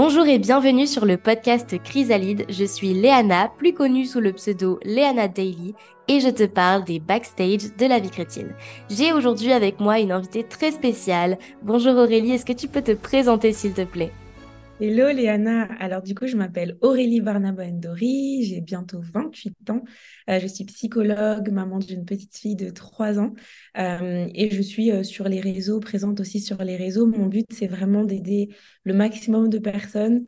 Bonjour et bienvenue sur le podcast Chrysalide. Je suis Léana, plus connue sous le pseudo Léana Daily, et je te parle des backstage de la vie chrétienne. J'ai aujourd'hui avec moi une invitée très spéciale. Bonjour Aurélie, est-ce que tu peux te présenter s'il te plaît? Hello Léana, alors du coup je m'appelle Aurélie Barnaba Endori, j'ai bientôt 28 ans, euh, je suis psychologue, maman d'une petite fille de 3 ans. Euh, et je suis euh, sur les réseaux, présente aussi sur les réseaux. Mon but c'est vraiment d'aider le maximum de personnes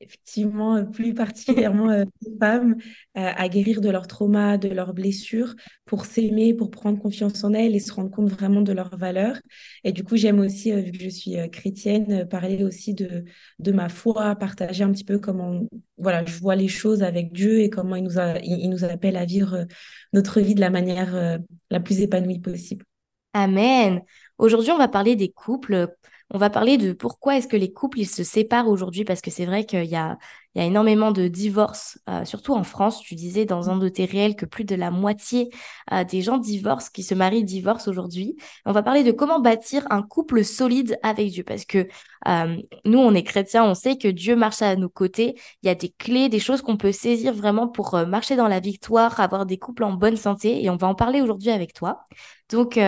effectivement euh, plus particulièrement euh, les femmes euh, à guérir de leurs traumas, de leurs blessures, pour s'aimer, pour prendre confiance en elles et se rendre compte vraiment de leurs valeurs. Et du coup, j'aime aussi, vu que je suis chrétienne, parler aussi de, de ma foi, partager un petit peu comment voilà, je vois les choses avec Dieu et comment il nous, a, il nous appelle à vivre notre vie de la manière la plus épanouie possible. Amen. Aujourd'hui, on va parler des couples on va parler de pourquoi est-ce que les couples ils se séparent aujourd'hui parce que c'est vrai qu'il y a, il y a énormément de divorces, euh, surtout en France. Tu disais dans un de tes réels que plus de la moitié euh, des gens divorcent, qui se marient, divorcent aujourd'hui. On va parler de comment bâtir un couple solide avec Dieu parce que euh, nous, on est chrétiens, on sait que Dieu marche à nos côtés. Il y a des clés, des choses qu'on peut saisir vraiment pour marcher dans la victoire, avoir des couples en bonne santé et on va en parler aujourd'hui avec toi. Donc,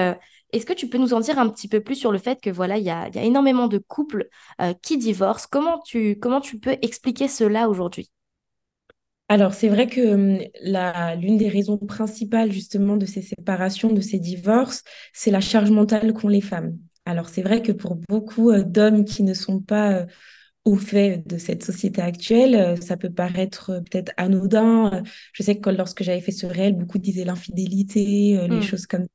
est-ce que tu peux nous en dire un petit peu plus sur le fait que voilà, il y a, énormément de couples euh, qui divorcent? Comment tu, comment tu peux expliquer cela aujourd'hui? Alors, c'est vrai que hum, l'une des raisons principales justement de ces séparations, de ces divorces, c'est la charge mentale qu'ont les femmes. Alors, c'est vrai que pour beaucoup euh, d'hommes qui ne sont pas euh, au fait de cette société actuelle, ça peut paraître peut-être anodin. Je sais que lorsque j'avais fait ce réel, beaucoup disaient l'infidélité, les mmh. choses comme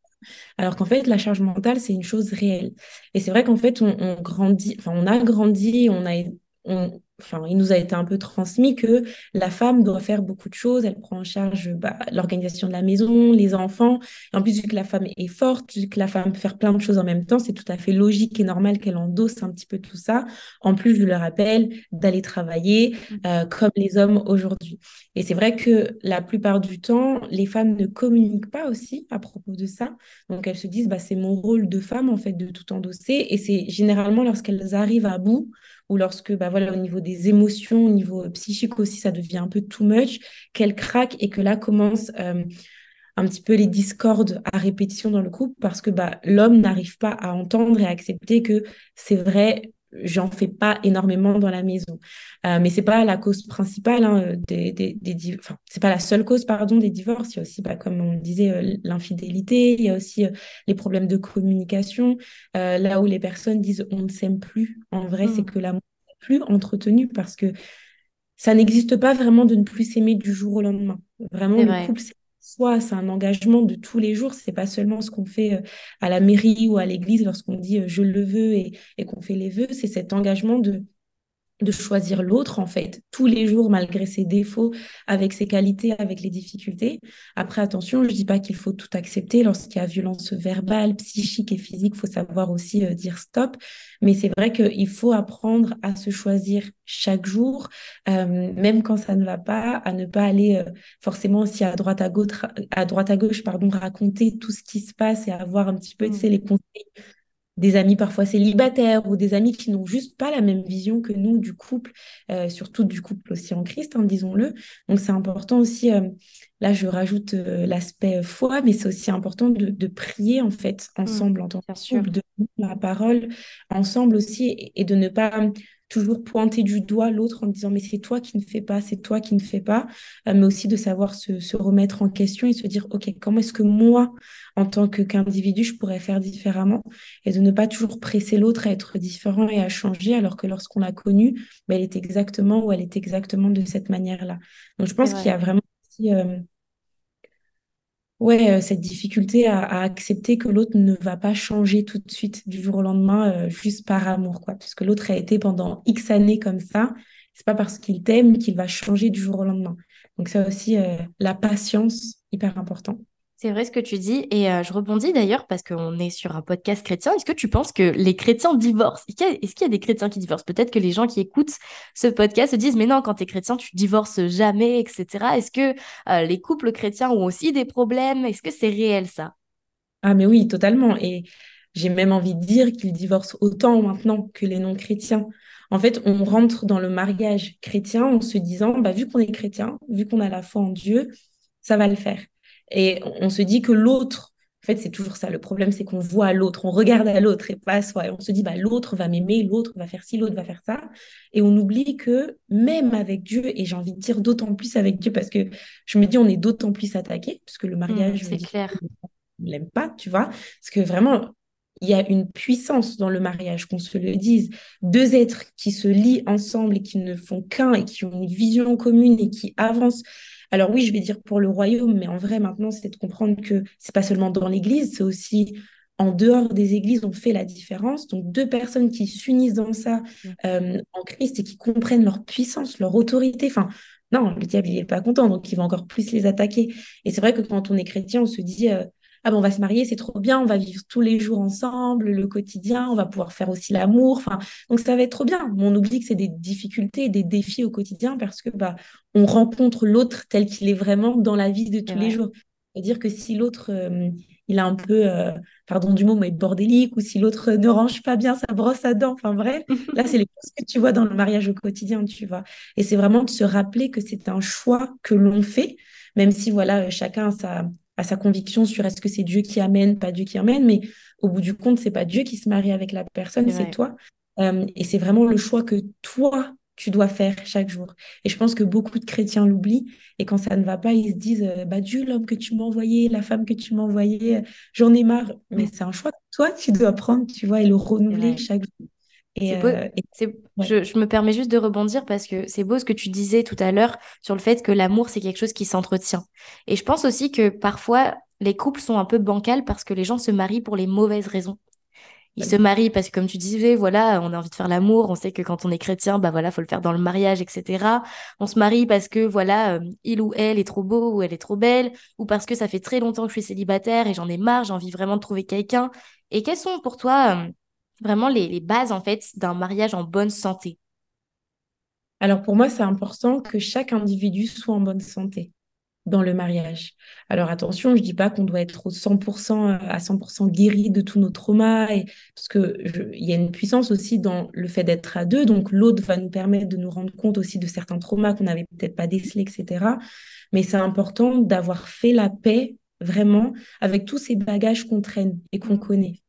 alors qu'en fait, la charge mentale, c'est une chose réelle. Et c'est vrai qu'en fait, on, grandit, enfin, on a grandi, on a, on, enfin, il nous a été un peu transmis que la femme doit faire beaucoup de choses. Elle prend en charge bah, l'organisation de la maison, les enfants. en plus, vu que la femme est forte, vu que la femme peut faire plein de choses en même temps, c'est tout à fait logique et normal qu'elle endosse un petit peu tout ça. En plus, je le rappelle, d'aller travailler mmh. euh, comme les hommes aujourd'hui. Et c'est vrai que la plupart du temps, les femmes ne communiquent pas aussi à propos de ça. Donc, elles se disent, bah, c'est mon rôle de femme, en fait, de tout endosser. Et c'est généralement lorsqu'elles arrivent à bout ou lorsque, bah au niveau des émotions, au niveau psychique aussi, ça devient un peu too much, qu'elle craque et que là commence euh, un petit peu les discordes à répétition dans le couple parce que bah, l'homme n'arrive pas à entendre et à accepter que c'est vrai, j'en fais pas énormément dans la maison. Euh, mais c'est pas la cause principale hein, des, des, des enfin, c'est pas la seule cause pardon des divorces. Il y a aussi, bah, comme on disait, euh, l'infidélité. Il y a aussi les problèmes de communication. là où les personnes disent on ne s'aime plus. En vrai, c'est mmh. que l'amour plus entretenu parce que ça n'existe pas vraiment de ne plus s'aimer du jour au lendemain. Vraiment, le couple, c'est soi, c'est un engagement de tous les jours. C'est pas seulement ce qu'on fait euh, à la mairie ou à l'église lorsqu'on dit euh, je le veux et, et qu'on fait les vœux. C'est cet engagement de de choisir l'autre en fait tous les jours malgré ses défauts avec ses qualités avec les difficultés. Après attention je dis pas qu'il faut tout accepter. Lorsqu'il y a violence verbale psychique et physique il faut savoir aussi euh, dire stop. Mais c'est vrai qu'il faut apprendre à se choisir chaque jour euh, même quand ça ne va pas à ne pas aller euh, forcément aussi à droite à gauche à droite à gauche pardon raconter tout ce qui se passe et avoir un petit peu tu sais, mmh. les conseils des amis parfois célibataires ou des amis qui n'ont juste pas la même vision que nous du couple, euh, surtout du couple aussi en Christ, hein, disons-le. Donc c'est important aussi, euh, là je rajoute euh, l'aspect foi, mais c'est aussi important de, prier en fait mmh, ensemble en tant que couple, de la parole ensemble aussi et de ne pas toujours pointer du doigt l'autre en disant mais c'est toi qui ne fais pas, c'est toi qui ne fais pas, euh, mais aussi de savoir se, remettre en question et se dire ok comment est-ce que moi en tant que qu'individu je pourrais faire différemment? Et de ne pas toujours presser l'autre à être différent et à changer alors que lorsqu'on l'a connue, ben, elle est exactement ou elle est exactement de cette manière-là. Donc je pense qu'il y a vraiment aussi, euh, ouais, euh, cette difficulté à, accepter que l'autre ne va pas changer tout de suite du jour au lendemain euh, juste par amour, quoi. Puisque l'autre a été pendant X années comme ça, c'est pas parce qu'il t'aime qu'il va changer du jour au lendemain. Donc ça aussi, euh, la patience, hyper important. C'est vrai ce que tu dis. Et euh, je rebondis d'ailleurs parce qu'on est sur un podcast chrétien. Est-ce que tu penses que les chrétiens divorcent? Est-ce qu'il y, a des chrétiens qui divorcent? Peut-être que les gens qui écoutent ce podcast se disent, mais non, quand tu es chrétien, tu divorces jamais, etc. Est-ce que euh, les couples chrétiens ont aussi des problèmes? Est-ce que c'est réel ça? Ah, mais oui, totalement. Et j'ai même envie de dire qu'ils divorcent autant maintenant que les non-chrétiens. En fait, on rentre dans le mariage chrétien en se disant, bah, vu qu'on est chrétien, vu qu'on a la foi en Dieu, ça va le faire. Et on se dit que l'autre, en fait, c'est toujours ça. Le problème, c'est qu'on voit l'autre, on regarde à l'autre et pas à soi. Et on se dit, bah, l'autre va m'aimer, l'autre va faire ci, l'autre va faire ça. Et on oublie que même avec Dieu, et j'ai envie de dire d'autant plus avec Dieu, parce que je me dis, on est d'autant plus attaqué, parce que le mariage, mmh, c'est clair. On l'aime pas, tu vois. Parce que vraiment, il y a une puissance dans le mariage, qu'on se le dise. Deux êtres qui se lient ensemble et qui ne font qu'un et qui ont une vision commune et qui avancent. Alors oui, je vais dire pour le royaume, mais en vrai, maintenant, c'est de comprendre que c'est pas seulement dans l'Église, c'est aussi en dehors des églises, on fait la différence. Donc deux personnes qui s'unissent dans ça euh, en Christ et qui comprennent leur puissance, leur autorité. Enfin, non, le diable, il n'est pas content, donc il va encore plus les attaquer. Et c'est vrai que quand on est chrétien, on se dit, euh, ah ben on va se marier, c'est trop bien, on va vivre tous les jours ensemble, le quotidien, on va pouvoir faire aussi l'amour. Enfin, donc ça va être trop bien. Mais on oublie que c'est des difficultés, des défis au quotidien parce que bah on rencontre l'autre tel qu'il est vraiment dans la vie de tous les jours. C'est-à-dire que si l'autre euh, il a un peu, euh, pardon du mot, mais bordélique, ou si l'autre ne range pas bien sa brosse à dents, enfin bref, là c'est les choses que tu vois dans le mariage au quotidien, tu vois. Et c'est vraiment de se rappeler que c'est un choix que l'on fait, même si voilà, chacun a sa, à sa conviction sur est-ce que c'est Dieu qui amène, pas Dieu qui amène, mais au bout du compte, c'est pas Dieu qui se marie avec la personne, c'est toi. Euh, et c'est vraiment le choix que toi, tu dois faire chaque jour. Et je pense que beaucoup de chrétiens l'oublient. Et quand ça ne va pas, ils se disent euh, bah, Dieu, l'homme que tu m'as envoyé, la femme que tu m'as envoyé, j'en ai marre. Mais c'est un choix que toi, tu dois prendre, tu vois, et le renouveler chaque jour. Euh, je, me permets juste de rebondir parce que c'est beau ce que tu disais tout à l'heure sur le fait que l'amour, c'est quelque chose qui s'entretient. Et je pense aussi que parfois, les couples sont un peu bancals parce que les gens se marient pour les mauvaises raisons. Ils se marient parce que, comme tu disais, voilà, on a envie de faire l'amour. On sait que quand on est chrétien, bah voilà, faut le faire dans le mariage, etc. On se marie parce que, voilà, euh, il ou elle est trop beau ou elle est trop belle, ou parce que ça fait très longtemps que je suis célibataire et j'en ai marre, j'ai envie vraiment de trouver quelqu'un. Et quels sont pour toi euh, vraiment les, bases en fait d'un mariage en bonne santé Alors pour moi, c'est important que chaque individu soit en bonne santé dans le mariage. Alors attention, je dis pas qu'on doit être au 100% euh, à 100% guéri de tous nos traumas parce que il y a une puissance aussi dans le fait d'être à deux, donc l'autre va nous permettre de nous rendre compte aussi de certains traumas qu'on n'avait peut-être pas décelés, etc. Mais c'est important d'avoir fait la paix vraiment avec tous ces bagages qu'on traîne et qu'on connaît.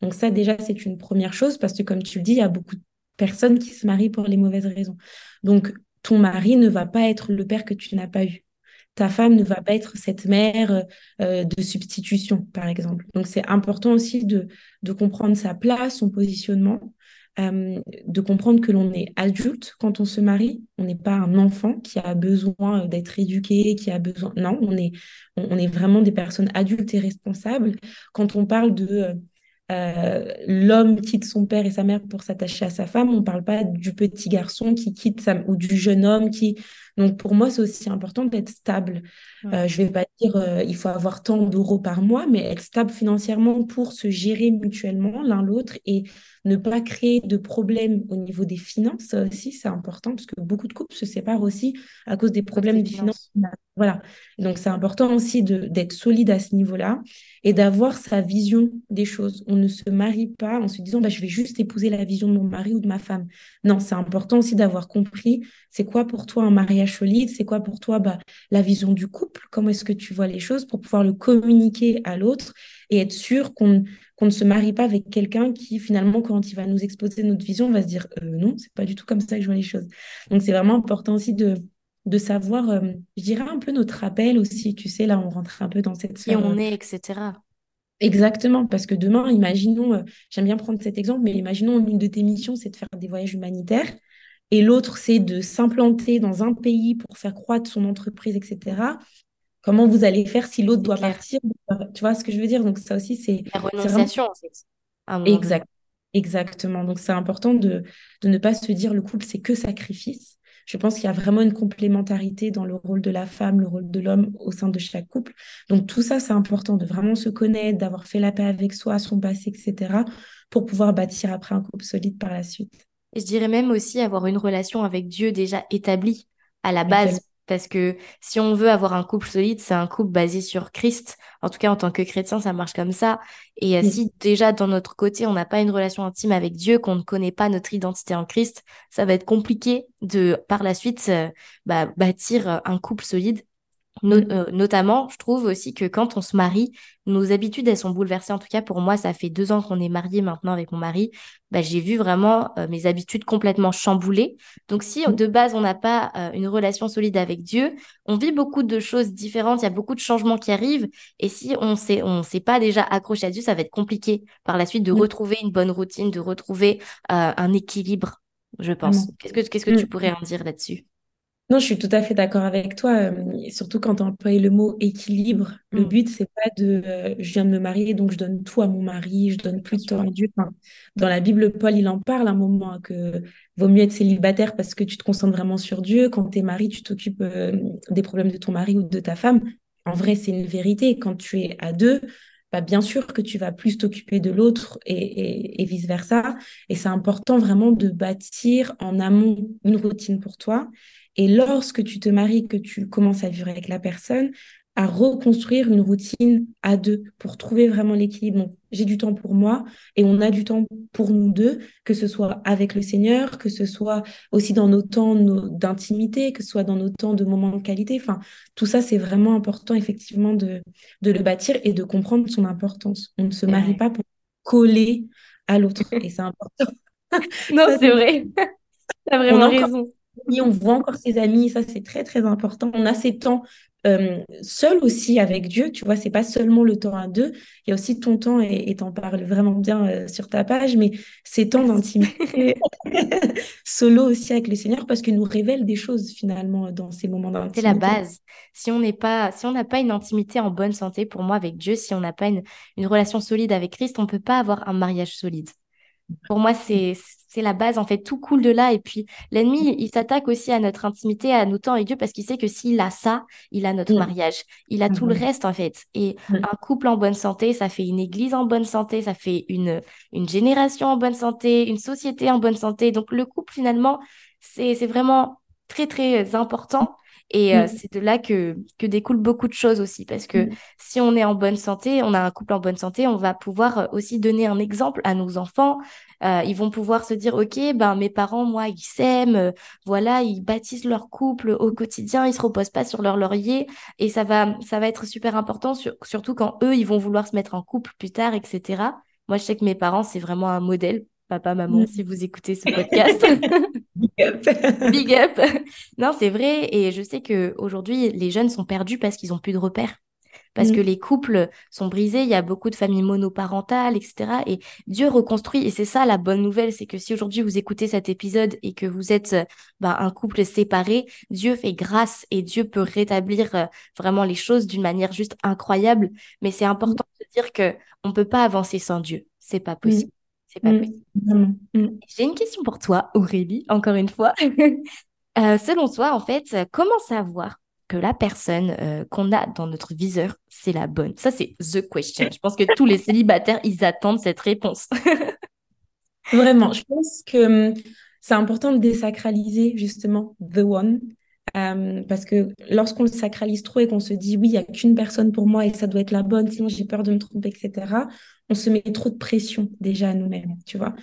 Donc ça, déjà, c'est une première chose parce que, comme tu le dis, il y a beaucoup de personnes qui se marient pour les mauvaises raisons. Donc, ton mari ne va pas être le père que tu n'as pas eu. Ta femme ne va pas être cette mère euh, de substitution, par exemple. Donc, c'est important aussi de, de comprendre sa place, son positionnement, euh, de comprendre que l'on est adulte quand on se marie. On n'est pas un enfant qui a besoin d'être éduqué, qui a besoin. Non, on est, est vraiment des personnes adultes et responsables. Quand on parle de euh, euh, l'homme quitte son père et sa mère pour s'attacher à sa femme, on ne parle pas du petit garçon qui quitte sa... ou du jeune homme qui... Donc pour moi, c'est aussi important d'être stable. Euh, je ne vais pas dire euh, il faut avoir tant d'euros par mois, mais être stable financièrement pour se gérer mutuellement l'un l'autre et ne pas créer de problèmes au niveau des finances. Ça aussi, c'est important parce que beaucoup de couples se séparent aussi à cause des problèmes de finances. Voilà. Donc c'est important aussi d'être solide à ce niveau-là et d'avoir sa vision des choses. On ne se marie pas en se disant bah, je vais juste épouser la vision de mon mari ou de ma femme. Non, c'est important aussi d'avoir compris c'est quoi pour toi un mariage solide, c'est quoi pour toi bah, la vision du couple, comment est-ce que tu vois les choses pour pouvoir le communiquer à l'autre et être sûr qu'on ne se marie pas avec quelqu'un qui finalement quand il va nous exposer notre vision va se dire euh, non, c'est pas du tout comme ça que je vois les choses. Donc c'est vraiment important aussi de de savoir, euh, je dirais un peu notre appel aussi, tu sais, là on rentre un peu dans cette Qui on est, etc. Exactement, parce que demain, imaginons, euh, j'aime bien prendre cet exemple, mais imaginons une de tes missions, c'est de faire des voyages humanitaires, et l'autre, c'est de s'implanter dans un pays pour faire croître son entreprise, etc. Comment vous allez faire si l'autre doit partir? Tu vois ce que je veux dire? Donc ça aussi, c'est... La renonciation, en fait. Exact. Exactement. Donc c'est important de, de ne pas se dire le couple, c'est que sacrifice je pense qu'il y a vraiment une complémentarité dans le rôle de la femme, le rôle de l'homme au sein de chaque couple. Donc tout ça, c'est important de vraiment se connaître, d'avoir fait la paix avec soi, son passé, etc., pour pouvoir bâtir après un couple solide par la suite. Et je dirais même aussi avoir une relation avec Dieu déjà établie à la base. Parce que si on veut avoir un couple solide, c'est un couple basé sur Christ. En tout cas, en tant que chrétien, ça marche comme ça. Et euh, si déjà, dans notre côté, on n'a pas une relation intime avec Dieu, qu'on ne connaît pas notre identité en Christ, ça va être compliqué de, par la suite, euh, bah, bâtir un couple solide. Mm. Euh, notamment, je trouve aussi que quand on se marie, nos habitudes, elles sont bouleversées. En tout cas, pour moi, ça fait deux ans qu'on est mariés maintenant avec mon mari. Bah, j'ai vu vraiment euh, mes habitudes complètement chamboulées. Donc, si mm. de base, on n'a pas euh, une relation solide avec Dieu, on vit beaucoup de choses différentes. Il y a beaucoup de changements qui arrivent. Et si on ne on s'est pas déjà accroché à Dieu, ça va être compliqué par la suite de mm. retrouver une bonne routine, de retrouver un équilibre, je pense. Qu'est-ce que, qu'est-ce que tu pourrais en dire là-dessus? Non, je suis tout à fait d'accord avec toi, euh, surtout quand tu emploies le mot équilibre. Le mm. but, c'est pas de euh, je viens de me marier, donc je donne tout à mon mari, je donne plus de temps à Dieu. dans la Bible, Paul, il en parle un moment hein, que vaut mieux être célibataire parce que tu te concentres vraiment sur Dieu. Quand tu es mari, tu t'occupes euh, des problèmes de ton mari ou de ta femme. En vrai, c'est une vérité. Quand tu es à deux, bah, bien sûr que tu vas plus t'occuper de l'autre et, et vice-versa. Et c'est important vraiment de bâtir en amont une routine pour toi et lorsque tu te maries, que tu commences à vivre avec la personne, à reconstruire une routine à deux pour trouver vraiment l'équilibre. j'ai du temps pour moi et on a du temps pour nous deux, que ce soit avec le Seigneur, que ce soit aussi dans nos temps d'intimité, que ce soit dans nos temps de moments de qualité. Enfin, tout ça, c'est vraiment important effectivement de, de le bâtir et de comprendre son importance. On ne se marie pas pour coller à l'autre et c'est important. non, c'est vrai. Tu as vraiment raison on voit encore ses amis, ça c'est très très important. On a ces temps euh, seul aussi avec Dieu, tu vois, c'est pas seulement le temps à deux, il y a aussi ton temps, et t'en parles vraiment bien euh, sur ta page, mais ces temps d'intimité solo aussi avec le Seigneur, parce qu'il nous révèle des choses finalement dans ces moments d'intimité. C'est la base. Si on n'est pas, si on n'a pas une intimité en bonne santé, pour moi, avec Dieu, si on n'a pas une, une relation solide avec Christ, on peut pas avoir un mariage solide. Pour moi, c'est la base, en fait, tout coule de là. Et puis, l'ennemi, il s'attaque aussi à notre intimité, à nos temps avec Dieu, parce qu'il sait que s'il a ça, il a notre mm. mariage. Il a tout le mm-hmm. reste, en fait. Et mm. un couple en bonne santé, ça fait une église en bonne santé, ça fait une, une génération en bonne santé, une société en bonne santé. Donc, le couple, finalement, c'est vraiment très, très important. Et euh, mm. c'est de là que, que découlent beaucoup de choses aussi, parce que mm. si on est en bonne santé, on a un couple en bonne santé, on va pouvoir euh, aussi donner un exemple à nos enfants. Euh, ils vont pouvoir se dire, OK, ben, mes parents, moi, ils s'aiment, voilà, ils bâtissent leur couple au quotidien, ils se reposent pas sur leur laurier, et ça va, ça va être super important, surtout quand eux, ils vont vouloir se mettre en couple plus tard, etc. Moi, je sais que mes parents, c'est vraiment un modèle papa, maman, mm. si vous écoutez ce podcast. Big up. Big up. Non, c'est vrai. Et je sais qu'aujourd'hui, les jeunes sont perdus parce qu'ils n'ont plus de repères. Parce que mm. les couples sont brisés, il y a beaucoup de familles monoparentales, etc. Et Dieu reconstruit. Et c'est ça la bonne nouvelle, c'est que si aujourd'hui vous écoutez cet épisode et que vous êtes bah, un couple séparé, Dieu fait grâce et Dieu peut rétablir euh, vraiment les choses d'une manière juste incroyable. Mais c'est important de dire que on peut pas avancer sans Dieu. C'est pas possible. C'est pas mm. possible. Mm. J'ai une question pour toi, Aurélie, encore une fois. Euh, selon toi, en fait, comment savoir que la personne euh, qu'on a dans notre viseur, c'est la bonne? Ça, c'est the question. Je pense que tous les célibataires, ils attendent cette réponse. Vraiment, je pense que hum, c'est important de désacraliser justement the one. Euh, parce que lorsqu'on le sacralise trop et qu'on se dit oui, il n'y a qu'une personne pour moi et ça doit être la bonne, sinon j'ai peur de me tromper, etc., on se met trop de pression déjà à nous-mêmes, tu vois.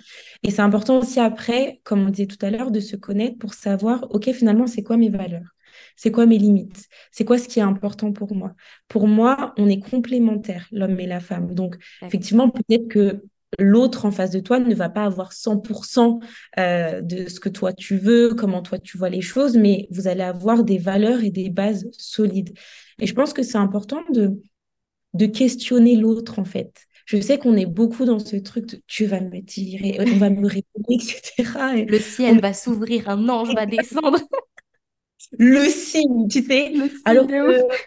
Et c'est important aussi après, comme on disait tout à l'heure, de se connaître pour savoir, OK, finalement, c'est quoi mes valeurs? C'est quoi mes limites? C'est quoi ce qui est important pour moi? Pour moi, on est complémentaires, l'homme et la femme. Donc, effectivement, peut-être que l'autre en face de toi ne va pas avoir 100% euh, de ce que toi tu veux, comment toi tu vois les choses, mais vous allez avoir des valeurs et des bases solides. Et je pense que c'est important de, de questionner l'autre en fait je sais qu'on est beaucoup dans ce truc de tu vas me dire, et on va me répondre, etc. le ciel va s'ouvrir, un ange va descendre. le signe, tu sais. Alors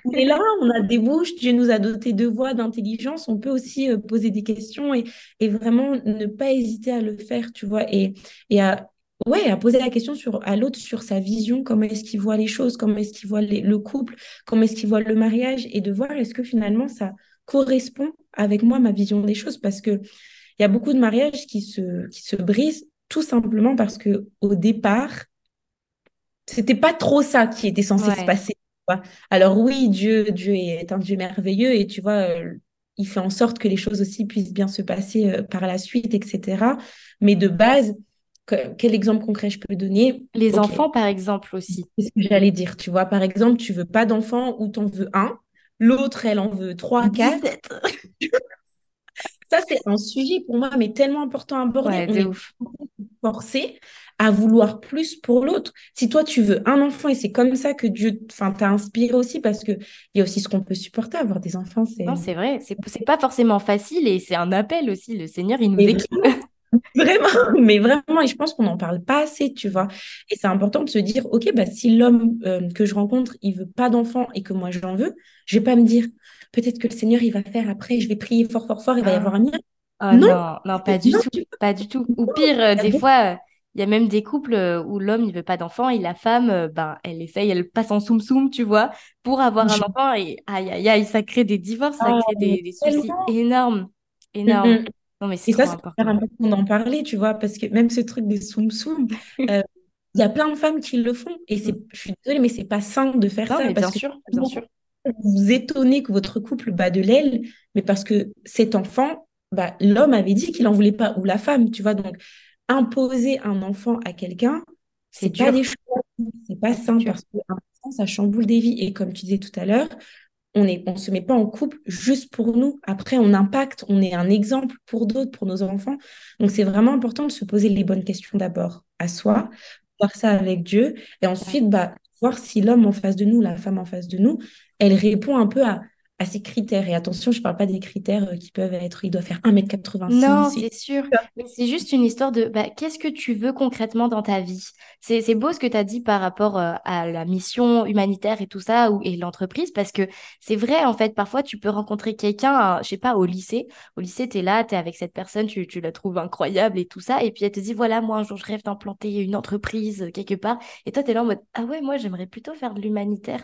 on est là, on a des bouches, Dieu nous a doté de voix, d'intelligence, on peut aussi euh, poser des questions et, et, vraiment ne pas hésiter à le faire, tu vois, et, et à, ouais, à poser la question sur, à l'autre sur sa vision, comment est-ce qu'il voit les choses, comment est-ce qu'il voit le couple, comment est-ce qu'il voit le mariage, et de voir est-ce que finalement ça correspond avec moi, ma vision des choses, parce que il y a beaucoup de mariages qui se, qui se brisent tout simplement parce que au départ, c'était pas trop ça qui était censé se passer. Alors oui, Dieu, Dieu est un Dieu merveilleux et tu vois, euh, il fait en sorte que les choses aussi puissent bien se passer euh, par la suite, etc. Mais de base, quel exemple concret je peux donner? Les enfants, par exemple, aussi. C'est ce que j'allais dire. Tu vois, par exemple, tu veux pas d'enfant ou tu en veux un. L'autre, elle en veut trois, quatre. Ça, c'est un sujet pour moi, mais tellement important à aborder. Est forcé à vouloir plus pour l'autre. Si toi, tu veux un enfant, et c'est comme ça que Dieu t'a inspiré aussi, parce qu'il y a aussi ce qu'on peut supporter, avoir des enfants. Non, c'est vrai. C'est pas forcément facile et c'est un appel aussi. Le Seigneur, il nous équipe. Vraiment, mais vraiment, et je pense qu'on n'en parle pas assez, tu vois. Et c'est important de se dire, ok, bah, si l'homme euh, que je rencontre, il veut pas d'enfant et que moi j'en veux, je vais pas me dire, peut-être que le Seigneur, il va faire après, je vais prier fort, fort, fort, il va y avoir un miracle. Oh non, non, pas du tout, pas du tout. Ou pire, euh, des fois, il y a même des couples euh, où l'homme, il veut pas d'enfant et la femme, ben, elle essaye, elle passe en soum-soum, tu vois, pour avoir un enfant et aïe, aïe, aïe, ça crée des divorces, ça ah, crée des, soucis énormes, énormes. Non, mais c'est ça, c'est super important d'en parler, tu vois, parce que même ce truc des soum-soum, euh, il y a plein de femmes qui le font. Et c'est, je suis désolée, mais c'est pas sain de faire ça. parce bien sûr, bien sûr. Vous vous étonnez que votre couple bat de l'aile, mais parce que cet enfant, bah, l'homme avait dit qu'il en voulait pas, ou la femme, tu vois. Donc, imposer un enfant à quelqu'un, c'est pas des choix, c'est pas sain, parce que ça chamboule des vies. Et comme tu disais tout à l'heure, on ne on se met pas en couple juste pour nous. Après, on impacte, on est un exemple pour d'autres, pour nos enfants. Donc, c'est vraiment important de se poser les bonnes questions d'abord à soi, voir ça avec Dieu, et ensuite, bah, voir si l'homme en face de nous, la femme en face de nous, elle répond un peu à, à ces critères. Et attention, je ne parle pas des critères euh, qui peuvent être, il doit faire 1m86. Non, c'est sûr. Mais c'est juste une histoire de bah, qu'est-ce que tu veux concrètement dans ta vie? C'est beau ce que tu as dit par rapport euh, à la mission humanitaire et tout ça, ou, et l'entreprise, parce que c'est vrai, en fait, parfois tu peux rencontrer quelqu'un, euh, je sais pas, au lycée. Au lycée, tu es là, tu es avec cette personne, tu, tu la trouves incroyable et tout ça, et puis elle te dit, voilà, moi un jour je rêve d'implanter une entreprise quelque part. Et toi, tu es là en mode, ah ouais, moi j'aimerais plutôt faire de l'humanitaire.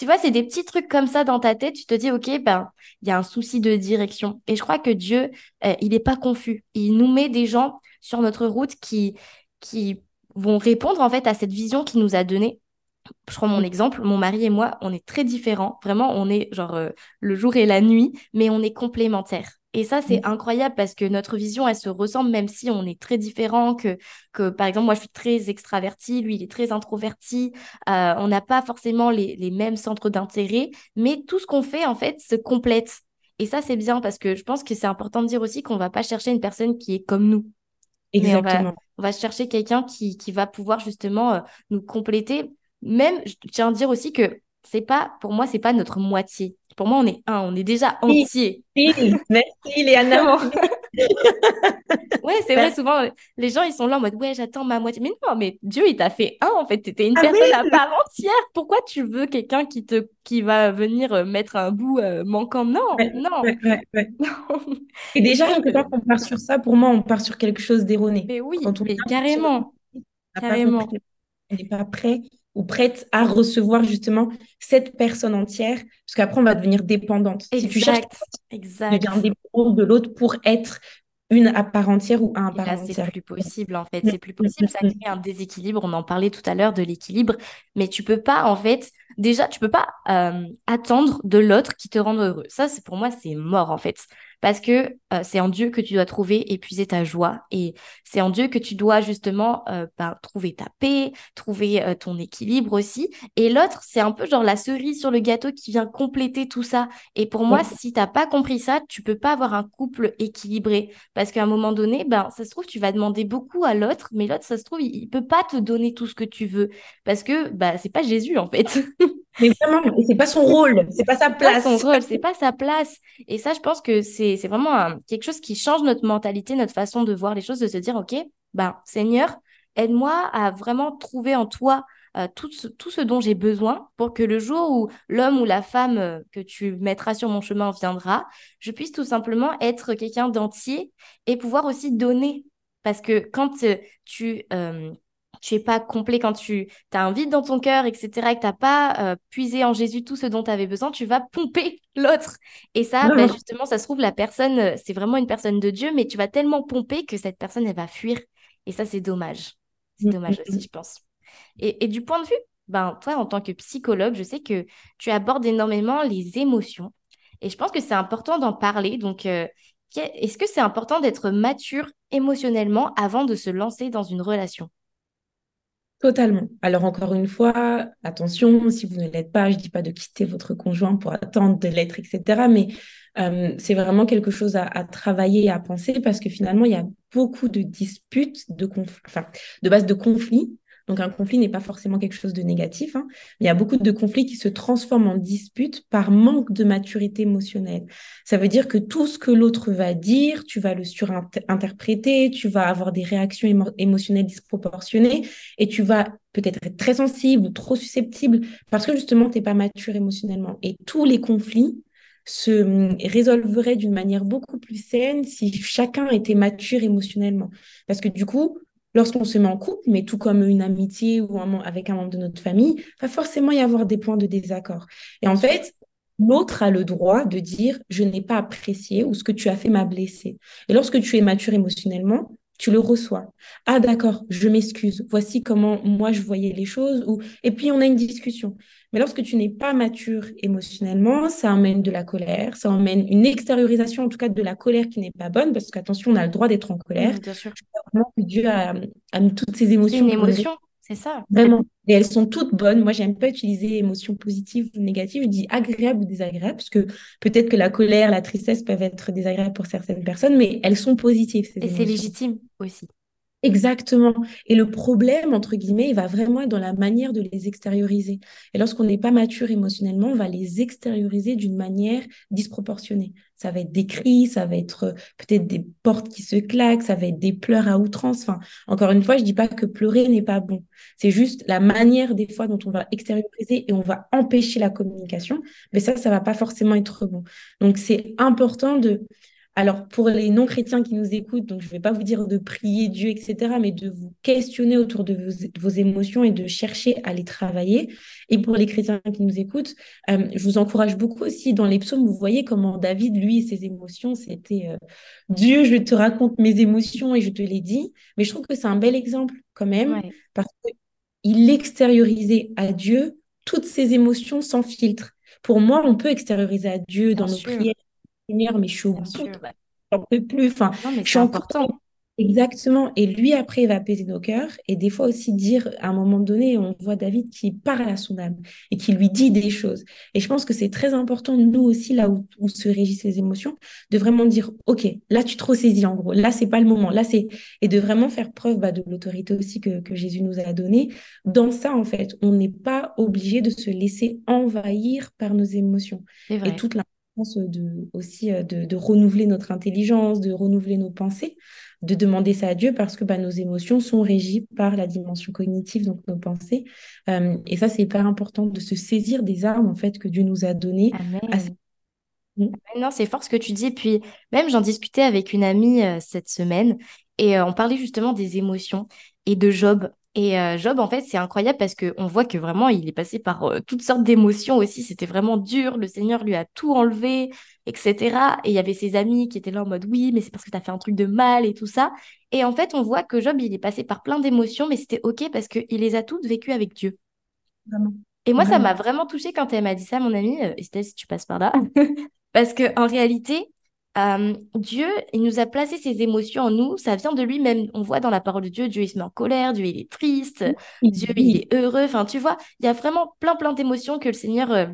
Tu vois, c'est des petits trucs comme ça dans ta tête. Tu te dis, OK, ben, il y a un souci de direction. Et je crois que Dieu, euh, il n'est pas confus. Il nous met des gens sur notre route qui, qui vont répondre en fait à cette vision qu'il nous a donnée. Je prends mon exemple, mon mari et moi, on est très différents. Vraiment, on est genre euh, le jour et la nuit, mais on est complémentaires. Et ça, c'est incroyable parce que notre vision, elle se ressemble, même si on est très différents, que, que par exemple, moi, je suis très extravertie, lui, il est très introverti. Euh, on n'a pas forcément les, les mêmes centres d'intérêt, mais tout ce qu'on fait, en fait, se complète. Et ça, c'est bien parce que je pense que c'est important de dire aussi qu'on ne va pas chercher une personne qui est comme nous. Exactement. On va, chercher quelqu'un qui, qui va pouvoir justement euh, nous compléter. Même, je tiens à dire aussi que c'est pas, pour moi, c'est pas notre moitié. Pour moi, on est un, on est déjà entier. merci Léana. ouais, c'est vrai, souvent, les gens, ils sont là en mode, ouais, j'attends ma moitié. Mais non, mais Dieu, il t'a fait un, en fait. Tu étais une ah personne à part entière. Pourquoi tu veux quelqu'un qui, te, qui va venir euh, mettre un bout euh, manquant? Non, non. Et déjà, quand on part sur ça, pour moi, on part sur quelque chose d'erroné. Mais oui, mais carrément. Carrément. On n'est pas prêt ou prête à recevoir justement cette personne entière, parce qu'après on va devenir dépendante. Exact, si tu cherches, exact. dépendant de l'autre pour être une à part entière ou un à part là, entière. C'est plus possible en fait, c'est plus possible, ça crée un déséquilibre. On en parlait tout à l'heure de l'équilibre, mais tu peux pas en fait, déjà, tu peux pas euh, attendre de l'autre qui te rende heureux. Ça, c'est pour moi, c'est mort en fait parce que euh, c'est en Dieu que tu dois trouver épuiser ta joie et c'est en Dieu que tu dois justement euh, ben, trouver ta paix, trouver euh, ton équilibre aussi. Et l'autre, c'est un peu genre la cerise sur le gâteau qui vient compléter tout ça. Et pour moi, si t'as pas compris ça, tu peux pas avoir un couple équilibré parce qu'à un moment donné, ben ça se trouve tu vas demander beaucoup à l'autre, mais l'autre, ça se trouve il, peut pas te donner tout ce que tu veux parce que ben c'est pas Jésus en fait. Mais vraiment, c'est pas son rôle, c'est pas sa place. Pas son rôle, c'est pas sa place. Et ça, je pense que c'est vraiment quelque chose qui change notre mentalité, notre façon de voir les choses, de se dire, OK, ben, Seigneur, aide-moi à vraiment trouver en toi euh, tout, ce, tout, ce, dont j'ai besoin pour que le jour où l'homme ou la femme euh, que tu mettras sur mon chemin viendra, je puisse tout simplement être quelqu'un d'entier et pouvoir aussi donner. Parce que quand euh, tu tu es pas complet, quand tu as un vide dans ton cœur, etc., et que tu n'as pas euh, puisé en Jésus tout ce dont tu avais besoin, tu vas pomper l'autre. Et ça, bah, justement, ça se trouve, la personne, euh, c'est vraiment une personne de Dieu, mais tu vas tellement pomper que cette personne, elle va fuir. Et ça, c'est dommage. C'est mm, dommage mm, aussi, mm. je pense. Et, du point de vue, ben, toi, en tant que psychologue, je sais que tu abordes énormément les émotions. Et je pense que c'est important d'en parler. Donc, euh, est-ce que c'est important d'être mature émotionnellement avant de se lancer dans une relation? Totalement. Alors encore une fois, attention, si vous ne l'êtes pas, je ne dis pas de quitter votre conjoint pour attendre de l'être, etc. Mais euh, c'est vraiment quelque chose à, travailler et à penser parce que finalement, il y a beaucoup de disputes, de, enfin, de base de conflits donc un conflit n'est pas forcément quelque chose de négatif. Hein. Il y a beaucoup de conflits qui se transforment en disputes par manque de maturité émotionnelle. Ça veut dire que tout ce que l'autre va dire, tu vas le surinterpréter, tu vas avoir des réactions émotionnelles disproportionnées et tu vas peut-être être très sensible ou trop susceptible parce que justement, tu n'es pas mature émotionnellement. Et tous les conflits se hum, résolveraient d'une manière beaucoup plus saine si chacun était mature émotionnellement. Parce que du coup, lorsqu'on se met en couple, mais tout comme une amitié ou avec un membre de notre famille, va forcément y avoir des points de désaccord. Et en fait, l'autre a le droit de dire je n'ai pas apprécié ou ce que tu as fait m'a blessé. Et lorsque tu es mature émotionnellement, tu le reçois. Ah d'accord, je m'excuse. Voici comment moi je voyais les choses. Ou... Et puis on a une discussion. Mais lorsque tu n'es pas mature émotionnellement, ça emmène de la colère, ça emmène une extériorisation en tout cas de la colère qui n'est pas bonne, parce qu'attention, on a le droit d'être en colère. bien sûr. Vraiment que Dieu a, mis toutes ces émotions. C'est une émotion, c'est ça. Vraiment. Et elles sont toutes bonnes. Moi, j'aime pas utiliser émotions positives ou négatives. Je dis agréables ou désagréables, parce que peut-être que la colère, la tristesse peuvent être désagréables pour certaines personnes, mais elles sont positives. Et c'est légitime aussi. Exactement. Et le problème, entre guillemets, il va vraiment être dans la manière de les extérioriser. Et lorsqu'on n'est pas mature émotionnellement, on va les extérioriser d'une manière disproportionnée. Ça va être des cris, ça va être euh, peut-être des portes qui se claquent, ça va être des pleurs à outrance. Enfin, encore une fois, je dis pas que pleurer n'est pas bon. C'est juste la manière des fois dont on va extérioriser et on va empêcher la communication. Mais ça, ça va pas forcément être bon. Donc, c'est important de alors, pour les non-chrétiens qui nous écoutent, donc je ne vais pas vous dire de prier Dieu, etc., mais de vous questionner autour de vos, émotions et de chercher à les travailler. Et pour les chrétiens qui nous écoutent, euh, je vous encourage beaucoup aussi dans les psaumes, vous voyez comment David, lui, ses émotions, c'était euh, Dieu, je te raconte mes émotions et je te les dis. Mais je trouve que c'est un bel exemple quand même, parce qu'il extériorisait à Dieu toutes ses émotions sans filtre. Pour moi, on peut extérioriser à Dieu dans nos prières Seigneur, mais je suis au bout, j'en peux plus. Enfin, je suis important. Exactement. Et lui, après, il va apaiser nos cœurs. Et des fois aussi dire, à un moment donné, on voit David qui parle à son âme et qui lui dit des choses. Et je pense que c'est très important, nous aussi, là où, se régissent les émotions, de vraiment dire, OK, là, tu te ressaisis, en gros. Là, c'est pas le moment. Là, c'est... Et de vraiment faire preuve bah, de l'autorité aussi que, que Jésus nous a donnée. Dans ça, en fait, on n'est pas obligé de se laisser envahir par nos émotions. Et toute la de, aussi euh, de, renouveler notre intelligence, de renouveler nos pensées, de demander ça à Dieu parce que bah, nos émotions sont régies par la dimension cognitive, donc nos pensées. Euh, et ça, c'est hyper important de se saisir des armes en fait que Dieu nous a données. Non, c'est fort ce que tu dis. Puis même, j'en discutais avec une amie euh, cette semaine et on parlait justement des émotions et de Job. Et euh, Job, en fait, c'est incroyable parce qu'on voit que vraiment, il est passé par euh, toutes sortes d'émotions aussi. C'était vraiment dur. Le Seigneur lui a tout enlevé, etc. Et il y avait ses amis qui étaient là en mode oui, mais c'est parce que tu as fait un truc de mal et tout ça. Et en fait, on voit que Job, il est passé par plein d'émotions, mais c'était OK parce qu'il les a toutes vécues avec Dieu. Vraiment. Et moi, ça m'a vraiment touchée quand elle m'a dit ça, mon amie. Euh, Estelle, si tu passes par là. parce qu'en réalité, euh, Dieu, il nous a placé ses émotions en nous, ça vient de lui-même. On voit dans la parole de Dieu, Dieu il se met en colère, Dieu il est triste, Dieu il est heureux. Enfin, tu vois, il y a vraiment plein plein d'émotions que le Seigneur euh,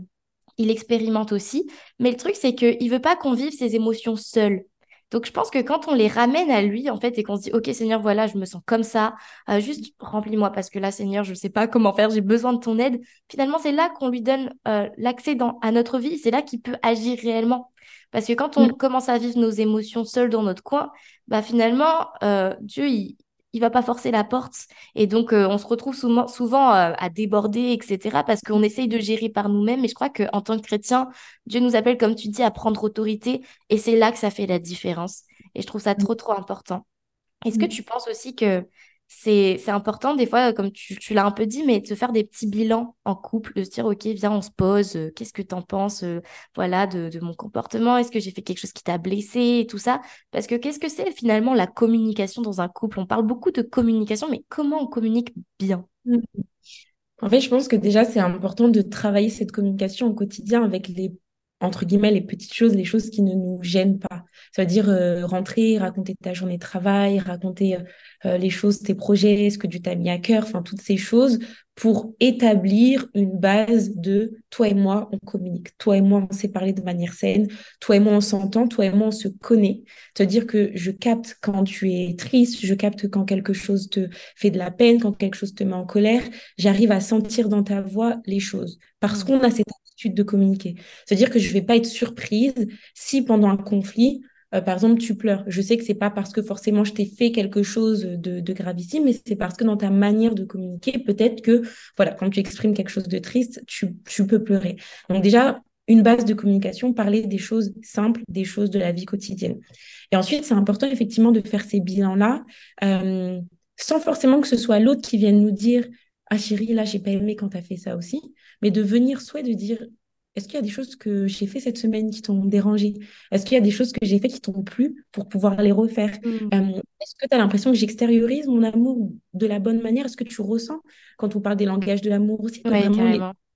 il expérimente aussi. Mais le truc c'est que il veut pas qu'on vive ces émotions seuls. Donc je pense que quand on les ramène à lui en fait et qu'on se dit ok Seigneur voilà je me sens comme ça, euh, juste remplis-moi parce que là Seigneur je ne sais pas comment faire, j'ai besoin de ton aide. Finalement c'est là qu'on lui donne l'accès à notre vie, c'est là qu'il peut agir réellement. Parce que quand on mm. commence à vivre nos émotions seuls dans notre coin, bah finalement, euh, Dieu, il, il va pas forcer la porte. Et donc, euh, on se retrouve souvent, souvent euh, à déborder, etc. Parce qu'on essaye de gérer par nous-mêmes. Et je crois qu'en tant que chrétien, Dieu nous appelle, comme tu dis, à prendre autorité. Et c'est là que ça fait la différence. Et je trouve ça mm. trop, trop important. Est-ce que mm. tu penses aussi que c'est important des fois, comme tu, l'as un peu dit, mais de faire des petits bilans en couple, de se dire, OK, viens, on se pose, euh, qu'est-ce que tu en penses euh, voilà, de, mon comportement, est-ce que j'ai fait quelque chose qui t'a blessé tout ça? Parce que qu'est-ce que c'est finalement la communication dans un couple? On parle beaucoup de communication, mais comment on communique bien? Mm. En fait, je pense que déjà, c'est important de travailler cette communication au quotidien avec les, entre guillemets, les petites choses, les choses qui ne nous gênent pas. Ça veut dire euh, rentrer, raconter ta journée de travail, raconter euh, euh, les choses, tes projets, ce que tu t'as mis à cœur, enfin, toutes ces choses pour établir une base de toi et moi, on communique. Toi et moi, on s'est parlé de manière saine. Toi et moi, on s'entend. Toi et moi, on se connaît. C'est-à-dire que je capte quand tu es triste, je capte quand quelque chose te fait de la peine, quand quelque chose te met en colère. J'arrive à sentir dans ta voix les choses parce mmh. qu'on a cette habitude de communiquer. C'est-à-dire que je ne vais pas être surprise si pendant un conflit, euh, par exemple, tu pleures. Je sais que c'est pas parce que forcément je t'ai fait quelque chose de, gravissime, mais c'est parce que dans ta manière de communiquer, peut-être que, voilà, quand tu exprimes quelque chose de triste, tu, tu peux pleurer. Donc déjà, une base de communication, parler des choses simples, des choses de la vie quotidienne. Et ensuite, c'est important effectivement de faire ces bilans-là, euh, sans forcément que ce soit l'autre qui vienne nous dire, ah chérie, là, j'ai pas aimé quand tu as fait ça aussi, mais de venir soit de dire, est-ce qu'il y a des choses que j'ai fait cette semaine qui t'ont dérangé? Est-ce qu'il y a des choses que j'ai fait qui t'ont plu pour pouvoir les refaire? Mm. euh, Est-ce que tu as l'impression que j'extériorise mon amour de la bonne manière? Est-ce que tu ressens quand on parle des langages de l'amour aussi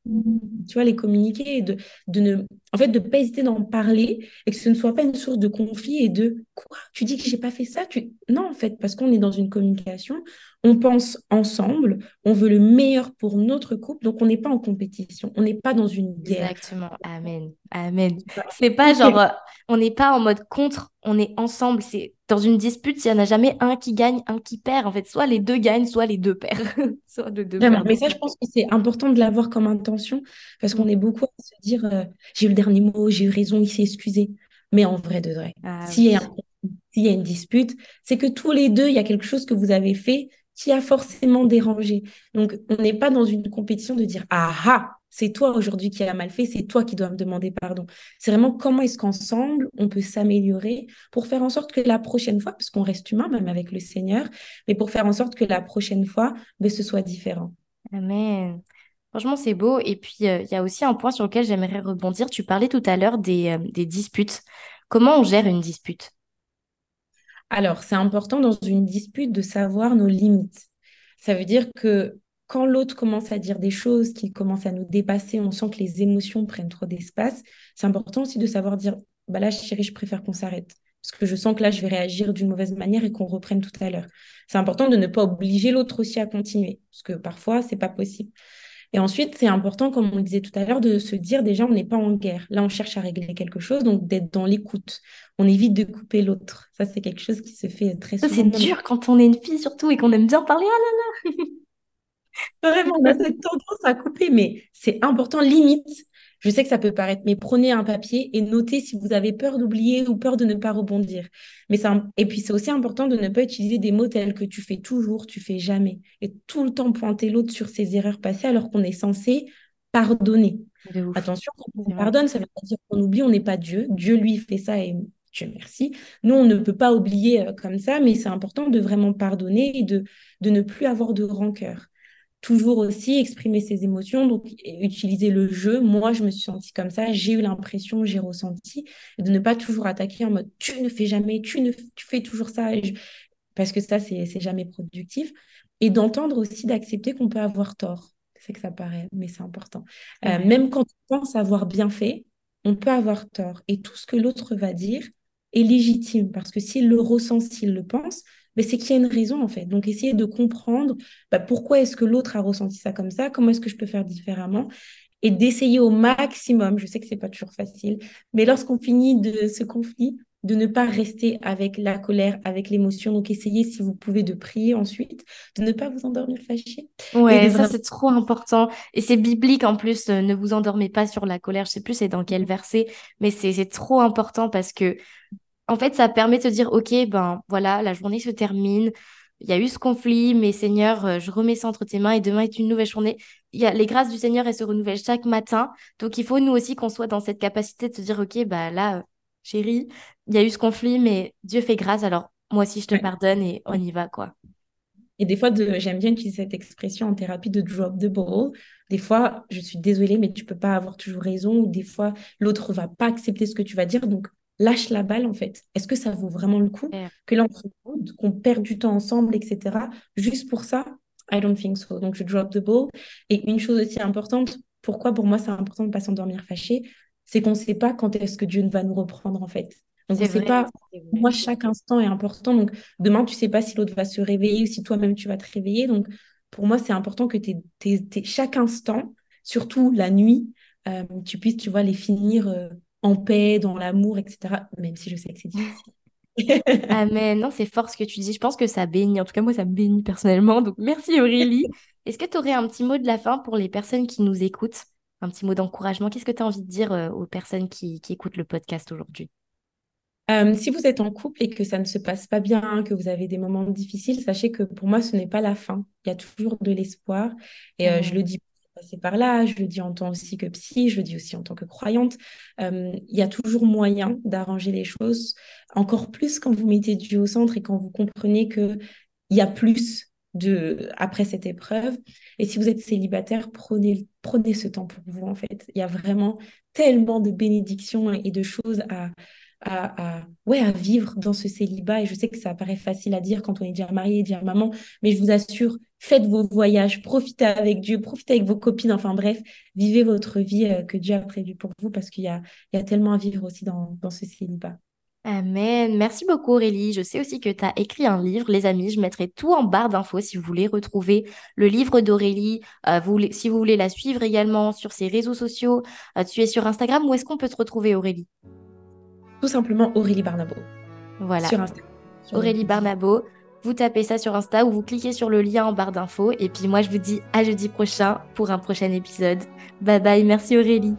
tu vois, les communiquer et de, de ne, en fait, de pas hésiter d'en parler et que ce ne soit pas une source de conflit et de quoi? Tu dis que j'ai pas fait ça? Tu... Non, en fait, parce qu'on est dans une communication, on pense ensemble, on veut le meilleur pour notre couple, donc on n'est pas en compétition, on n'est pas dans une guerre. Exactement, amen, amen. C'est pas genre, euh, on n'est pas en mode contre, on est ensemble. C'est dans une dispute, il n'y en a jamais un qui gagne, un qui perd. En fait, soit les deux gagnent, soit les deux perdent. soit deux Mais ça, je pense que c'est important de l'avoir comme intention parce qu'on mm. est beaucoup à se dire, euh, j'ai eu le dernier mot, j'ai eu raison, il s'est excusé. Mais en vrai de vrai, ah s'il y, y, a une dispute, c'est que tous les deux, il y a quelque chose que vous avez fait qui a forcément dérangé. Donc, on n'est pas dans une compétition de dire Ah ah, c'est toi aujourd'hui qui as mal fait, c'est toi qui dois me demander pardon. C'est vraiment comment est-ce qu'ensemble, on peut s'améliorer pour faire en sorte que la prochaine fois, parce qu'on reste humain même avec le Seigneur, mais pour faire en sorte que la prochaine fois, ben, ce soit différent. Amen. Franchement, c'est beau. Et puis, euh, il y a aussi un point sur lequel j'aimerais rebondir. Tu parlais tout à l'heure des, euh, des disputes. Comment on gère une dispute? Alors, c'est important dans une dispute de savoir nos limites. Ça veut dire que quand l'autre commence à dire des choses qui commencent à nous dépasser, on sent que les émotions prennent trop d'espace, c'est important aussi de savoir dire, bah là, chérie, je préfère qu'on s'arrête. Parce que je sens que là, je vais réagir d'une mauvaise manière et qu'on reprenne tout à l'heure. C'est important de ne pas obliger l'autre aussi à continuer, parce que parfois, c'est pas possible. Et ensuite, c'est important, comme on le disait tout à l'heure, de se dire déjà, on n'est pas en guerre. Là, on cherche à régler quelque chose, donc d'être dans l'écoute. On évite de couper l'autre. Ça, c'est quelque chose qui se fait très souvent. C'est dur quand on est une fille, surtout, et qu'on aime bien parler. Ah là là Vraiment, on a cette tendance à couper, mais c'est important, limite. Je sais que ça peut paraître, mais prenez un papier et notez si vous avez peur d'oublier ou peur de ne pas rebondir. Mais ça, et puis c'est aussi important de ne pas utiliser des mots tels que tu fais toujours, tu fais jamais, et tout le temps pointer l'autre sur ses erreurs passées alors qu'on est censé pardonner. Attention, quand on pardonne, ça veut pas dire qu'on oublie, on n'est pas Dieu. Dieu, lui, fait ça et Dieu merci. Nous, on ne peut pas oublier euh, comme ça, mais c'est important de vraiment pardonner et de, de ne plus avoir de rancœur toujours aussi exprimer ses émotions, donc utiliser le jeu. Moi, je me suis sentie comme ça, j'ai eu l'impression, j'ai ressenti, de ne pas toujours attaquer en mode tu ne fais jamais, tu, ne, tu fais toujours ça, parce que ça, c'est jamais productif. Et d'entendre aussi, d'accepter qu'on peut avoir tort. C'est que ça paraît, mais c'est important. Euh, même quand on pense avoir bien fait, on peut avoir tort. Et tout ce que l'autre va dire est légitime, parce que s'il le ressent, s'il le pense, mais c'est qu'il y a une raison en fait. Donc essayer de comprendre bah, pourquoi est-ce que l'autre a ressenti ça comme ça, comment est-ce que je peux faire différemment et d'essayer au maximum, je sais que c'est pas toujours facile, mais lorsqu'on finit de ce conflit, de ne pas rester avec la colère, avec l'émotion. Donc, essayez, si vous pouvez, de prier ensuite, de ne pas vous endormir fâché. Ouais, ça, c'est trop important. Et c'est biblique en plus, euh, ne vous endormez pas sur la colère. Je sais plus c'est dans quel verset, mais c'est trop important parce que en fait, ça permet de se dire, OK, ben voilà, la journée se termine. Il y a eu ce conflit, mais Seigneur, euh, je remets ça entre tes mains et demain est une nouvelle journée. Il y a les grâces du Seigneur, elles se renouvellent chaque matin. Donc, il faut nous aussi qu'on soit dans cette capacité de se dire, OK, bah là, chérie, il y a eu ce conflit, mais Dieu fait grâce. Alors, moi aussi, je te pardonne et on y va, quoi. Et des fois, j'aime bien utiliser cette expression en thérapie de drop the ball. Des fois, je suis désolée, mais tu peux pas avoir toujours raison. Ou des fois, l'autre va pas accepter ce que tu vas dire. Donc, lâche la balle en fait. Est-ce que ça vaut vraiment le coup que l'on qu'on perd du temps ensemble, etc. Juste pour ça I don't think so. Donc, je drop the ball. Et une chose aussi importante, pourquoi pour moi c'est important de ne pas s'endormir fâché, c'est qu'on ne sait pas quand est-ce que Dieu va nous reprendre en fait. Donc, on ne sait pas, moi, chaque instant est important. Donc, demain, tu ne sais pas si l'autre va se réveiller ou si toi-même tu vas te réveiller. Donc, pour moi, c'est important que chaque instant, surtout la nuit, euh, tu puisses, tu vois, les finir euh, en paix, dans l'amour, etc. Même si je sais que c'est difficile. Amen. Non, c'est fort ce que tu dis. Je pense que ça bénit. En tout cas, moi, ça me bénit personnellement. Donc, merci Aurélie. Est-ce que tu aurais un petit mot de la fin pour les personnes qui nous écoutent? Un petit mot d'encouragement. Qu'est-ce que tu as envie de dire euh, aux personnes qui, écoutent le podcast aujourd'hui? Euh, si vous êtes en couple et que ça ne se passe pas bien, que vous avez des moments difficiles, sachez que pour moi, ce n'est pas la fin. Il y a toujours de l'espoir. Et euh, je le dis passer par là, je le dis en tant aussi que psy, je le dis aussi en tant que croyante, il y a toujours moyen d'arranger les choses, encore plus quand vous mettez Dieu au centre et quand vous comprenez qu'il y a plus de, après cette épreuve. Et si vous êtes célibataire, prenez, prenez ce temps pour vous, en fait. Il y a vraiment tellement de bénédictions et de choses à, à, ouais, à vivre dans ce célibat. Et je sais que ça paraît facile à dire quand on est déjà marié, dire maman, mais je vous assure, faites vos voyages, profitez avec Dieu, profitez avec vos copines, enfin bref, vivez votre vie euh, que Dieu a prévue pour vous parce qu'il y a, tellement à vivre aussi dans, ce célibat. Amen. Merci beaucoup Aurélie. Je sais aussi que tu as écrit un livre, les amis. Je mettrai tout en barre d'infos si vous voulez retrouver le livre d'Aurélie. Euh, si vous voulez la suivre également sur ses réseaux sociaux. Euh, tu es sur Instagram. Où est-ce qu'on peut te retrouver Aurélie? Tout simplement Aurélie Barnabo. Voilà. Sur. Aurélie Barnabo. Vous tapez ça sur Insta ou vous cliquez sur le lien en barre d'infos. Et puis moi, je vous dis à jeudi prochain pour un prochain épisode. Bye bye. Merci Aurélie.